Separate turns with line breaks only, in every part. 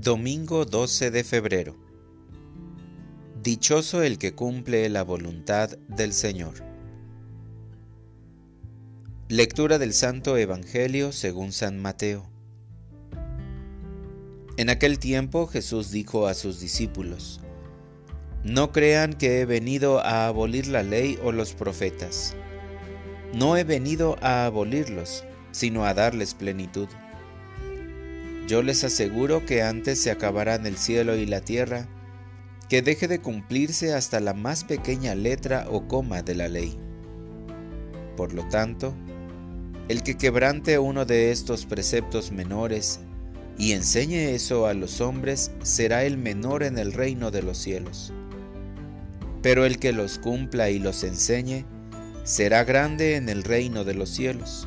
Domingo 12 de febrero. Dichoso el que cumple la voluntad del Señor. Lectura del Santo Evangelio según San Mateo. En aquel tiempo Jesús dijo a sus discípulos, No crean que he venido a abolir la ley o los profetas. No he venido a abolirlos, sino a darles plenitud. Yo les aseguro que antes se acabarán el cielo y la tierra, que deje de cumplirse hasta la más pequeña letra o coma de la ley. Por lo tanto, el que quebrante uno de estos preceptos menores y enseñe eso a los hombres será el menor en el reino de los cielos. Pero el que los cumpla y los enseñe será grande en el reino de los cielos.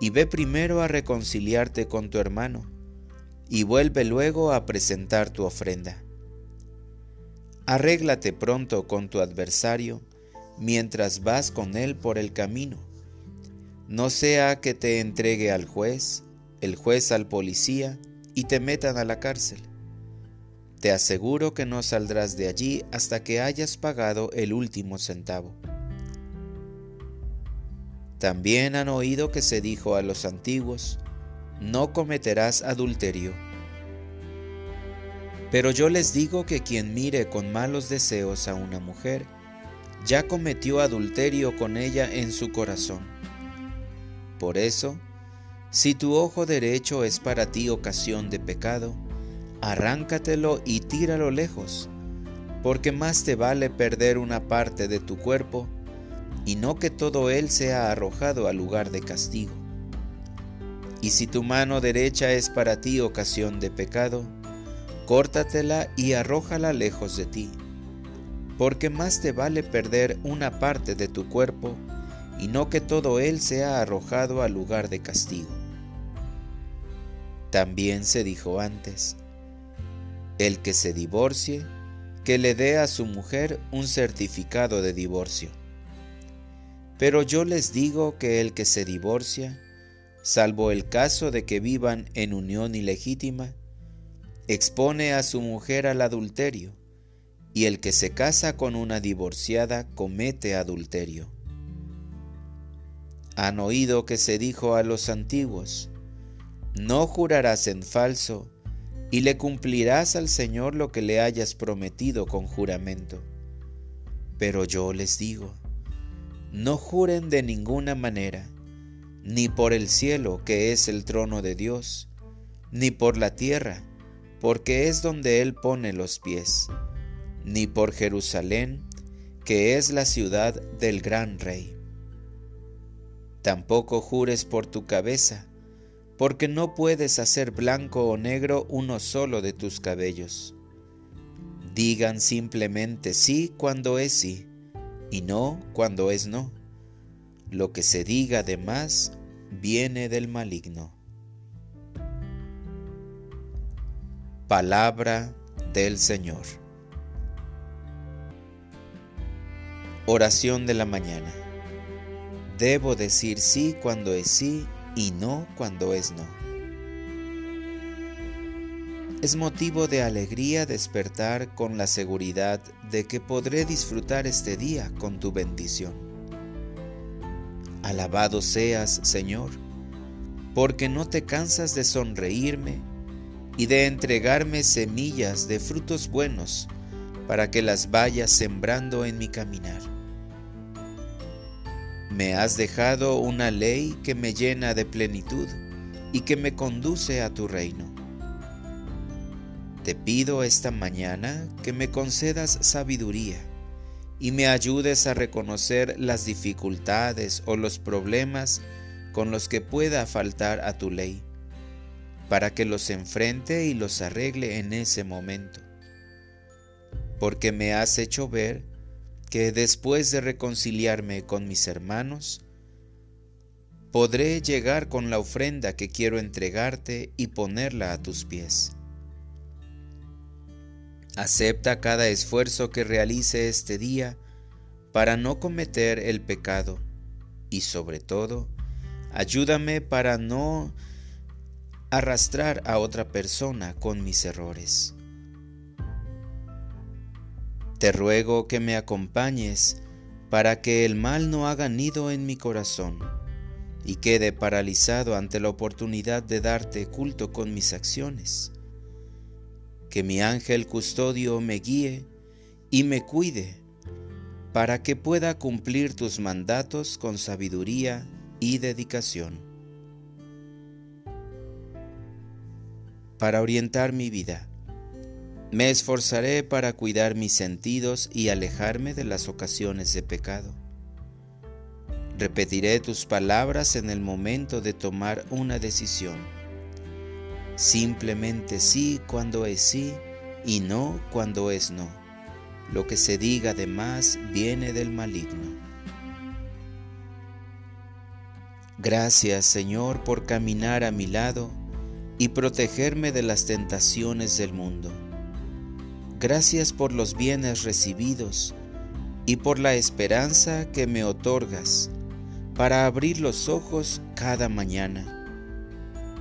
y ve primero a reconciliarte con tu hermano, y vuelve luego a presentar tu ofrenda. Arréglate pronto con tu adversario mientras vas con él por el camino. No sea que te entregue al juez, el juez al policía y te metan a la cárcel. Te aseguro que no saldrás de allí hasta que hayas pagado el último centavo. También han oído que se dijo a los antiguos, no cometerás adulterio. Pero yo les digo que quien mire con malos deseos a una mujer, ya cometió adulterio con ella en su corazón. Por eso, si tu ojo derecho es para ti ocasión de pecado, arráncatelo y tíralo lejos, porque más te vale perder una parte de tu cuerpo y no que todo él sea arrojado al lugar de castigo. Y si tu mano derecha es para ti ocasión de pecado, córtatela y arrójala lejos de ti, porque más te vale perder una parte de tu cuerpo y no que todo él sea arrojado al lugar de castigo. También se dijo antes, el que se divorcie, que le dé a su mujer un certificado de divorcio. Pero yo les digo que el que se divorcia, salvo el caso de que vivan en unión ilegítima, expone a su mujer al adulterio, y el que se casa con una divorciada comete adulterio. Han oído que se dijo a los antiguos, no jurarás en falso, y le cumplirás al Señor lo que le hayas prometido con juramento. Pero yo les digo, no juren de ninguna manera, ni por el cielo, que es el trono de Dios, ni por la tierra, porque es donde Él pone los pies, ni por Jerusalén, que es la ciudad del gran rey. Tampoco jures por tu cabeza, porque no puedes hacer blanco o negro uno solo de tus cabellos. Digan simplemente sí cuando es sí y no cuando es no. Lo que se diga de más viene del maligno. Palabra del Señor. Oración de la mañana. Debo decir sí cuando es sí y no cuando es no. Es motivo de alegría despertar con la seguridad de que podré disfrutar este día con tu bendición. Alabado seas, Señor, porque no te cansas de sonreírme y de entregarme semillas de frutos buenos para que las vayas sembrando en mi caminar. Me has dejado una ley que me llena de plenitud y que me conduce a tu reino. Te pido esta mañana que me concedas sabiduría y me ayudes a reconocer las dificultades o los problemas con los que pueda faltar a tu ley, para que los enfrente y los arregle en ese momento. Porque me has hecho ver que después de reconciliarme con mis hermanos, podré llegar con la ofrenda que quiero entregarte y ponerla a tus pies. Acepta cada esfuerzo que realice este día para no cometer el pecado y sobre todo, ayúdame para no arrastrar a otra persona con mis errores. Te ruego que me acompañes para que el mal no haga nido en mi corazón y quede paralizado ante la oportunidad de darte culto con mis acciones que mi ángel custodio me guíe y me cuide, para que pueda cumplir tus mandatos con sabiduría y dedicación. Para orientar mi vida, me esforzaré para cuidar mis sentidos y alejarme de las ocasiones de pecado. Repetiré tus palabras en el momento de tomar una decisión Simplemente sí cuando es sí y no cuando es no. Lo que se diga de más viene del maligno. Gracias Señor por caminar a mi lado y protegerme de las tentaciones del mundo. Gracias por los bienes recibidos y por la esperanza que me otorgas para abrir los ojos cada mañana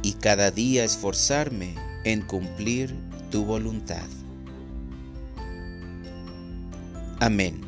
y cada día esforzarme en cumplir tu voluntad. Amén.